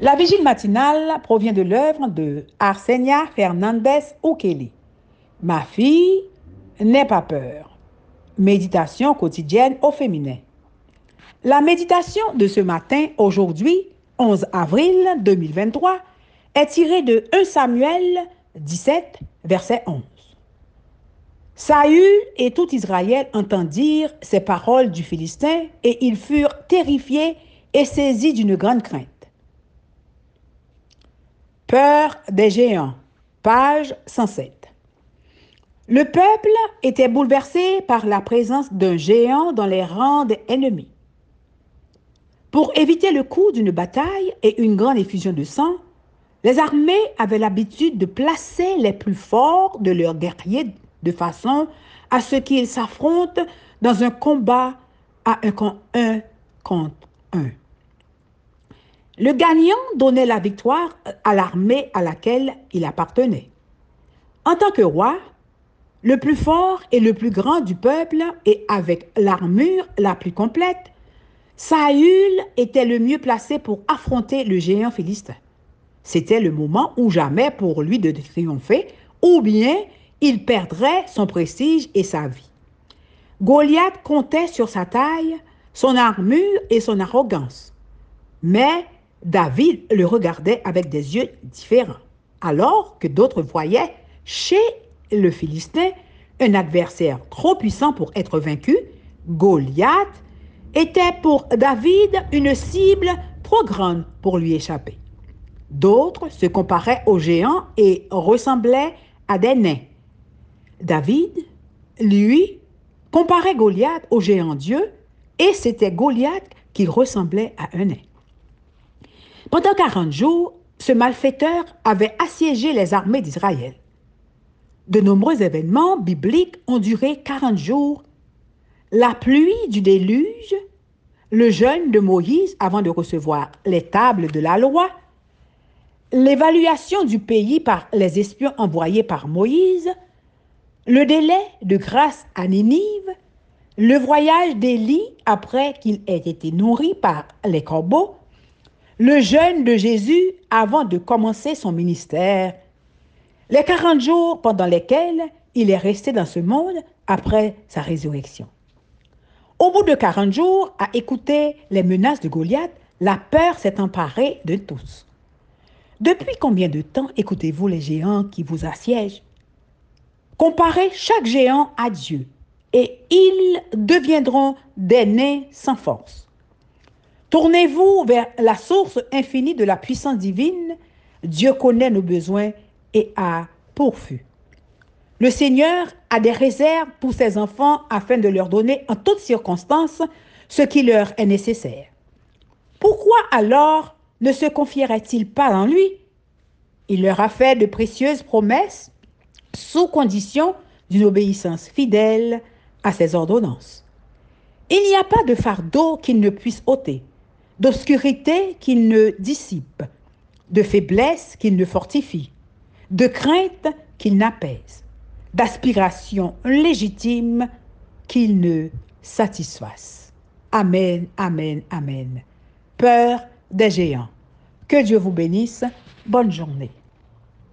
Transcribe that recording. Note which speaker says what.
Speaker 1: La vigile matinale provient de l'œuvre de Arsenia Fernandez Ukeli. Ma fille, n'aie pas peur. Méditation quotidienne au féminin. La méditation de ce matin, aujourd'hui, 11 avril 2023, est tirée de 1 Samuel 17, verset 11. Saül et tout Israël entendirent ces paroles du Philistin et ils furent terrifiés et saisis d'une grande crainte. Peur des géants, page 107. Le peuple était bouleversé par la présence d'un géant dans les rangs des ennemis. Pour éviter le coup d'une bataille et une grande effusion de sang, les armées avaient l'habitude de placer les plus forts de leurs guerriers de façon à ce qu'ils s'affrontent dans un combat à un contre un contre un. Le gagnant donnait la victoire à l'armée à laquelle il appartenait. En tant que roi, le plus fort et le plus grand du peuple et avec l'armure la plus complète, Saül était le mieux placé pour affronter le géant philistin. C'était le moment ou jamais pour lui de triompher, ou bien il perdrait son prestige et sa vie. Goliath comptait sur sa taille, son armure et son arrogance. Mais David le regardait avec des yeux différents, alors que d'autres voyaient chez le Philistin un adversaire trop puissant pour être vaincu, Goliath était pour David une cible trop grande pour lui échapper. D'autres se comparaient aux géants et ressemblaient à des nains. David, lui, comparait Goliath au géant Dieu et c'était Goliath qui ressemblait à un nain. Pendant 40 jours, ce malfaiteur avait assiégé les armées d'Israël. De nombreux événements bibliques ont duré 40 jours. La pluie du déluge, le jeûne de Moïse avant de recevoir les tables de la loi, l'évaluation du pays par les espions envoyés par Moïse, le délai de grâce à Ninive, le voyage d'Élie après qu'il ait été nourri par les corbeaux, le jeûne de Jésus avant de commencer son ministère, les 40 jours pendant lesquels il est resté dans ce monde après sa résurrection. Au bout de 40 jours, à écouter les menaces de Goliath, la peur s'est emparée de tous. Depuis combien de temps écoutez-vous les géants qui vous assiègent? Comparez chaque géant à Dieu, et ils deviendront des nains sans force. Tournez-vous vers la source infinie de la puissance divine. Dieu connaît nos besoins et a pourvu. Le Seigneur a des réserves pour ses enfants afin de leur donner en toutes circonstances ce qui leur est nécessaire. Pourquoi alors ne se confierait-il pas en lui? Il leur a fait de précieuses promesses sous condition d'une obéissance fidèle à ses ordonnances. Il n'y a pas de fardeau qu'il ne puisse ôter d'obscurité qu'il ne dissipe, de faiblesse qu'il ne fortifie, de crainte qu'il n'apaise, d'aspiration légitime qu'il ne satisfasse. Amen, amen, amen. Peur des géants. Que Dieu vous bénisse. Bonne journée.